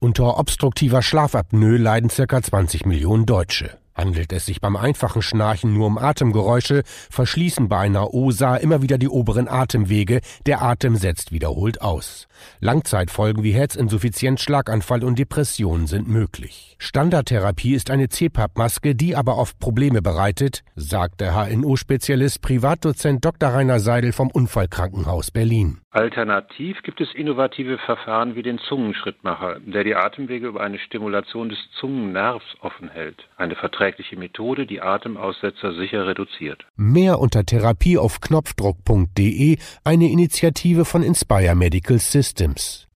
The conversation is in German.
Unter obstruktiver Schlafapnoe leiden circa 20 Millionen Deutsche. Handelt es sich beim einfachen Schnarchen nur um Atemgeräusche, verschließen bei einer OSA immer wieder die oberen Atemwege, der Atem setzt wiederholt aus. Langzeitfolgen wie Herzinsuffizienz, Schlaganfall und Depression sind möglich. Standardtherapie ist eine CPAP-Maske, die aber oft Probleme bereitet, sagt der HNO-Spezialist Privatdozent Dr. Rainer Seidel vom Unfallkrankenhaus Berlin. Alternativ gibt es innovative Verfahren wie den Zungenschrittmacher, der die Atemwege über eine Stimulation des Zungennervs offen hält. Eine verträgliche Methode, die Atemaussetzer sicher reduziert. Mehr unter Therapie auf Knopfdruck.de, eine Initiative von Inspire Medical Systems.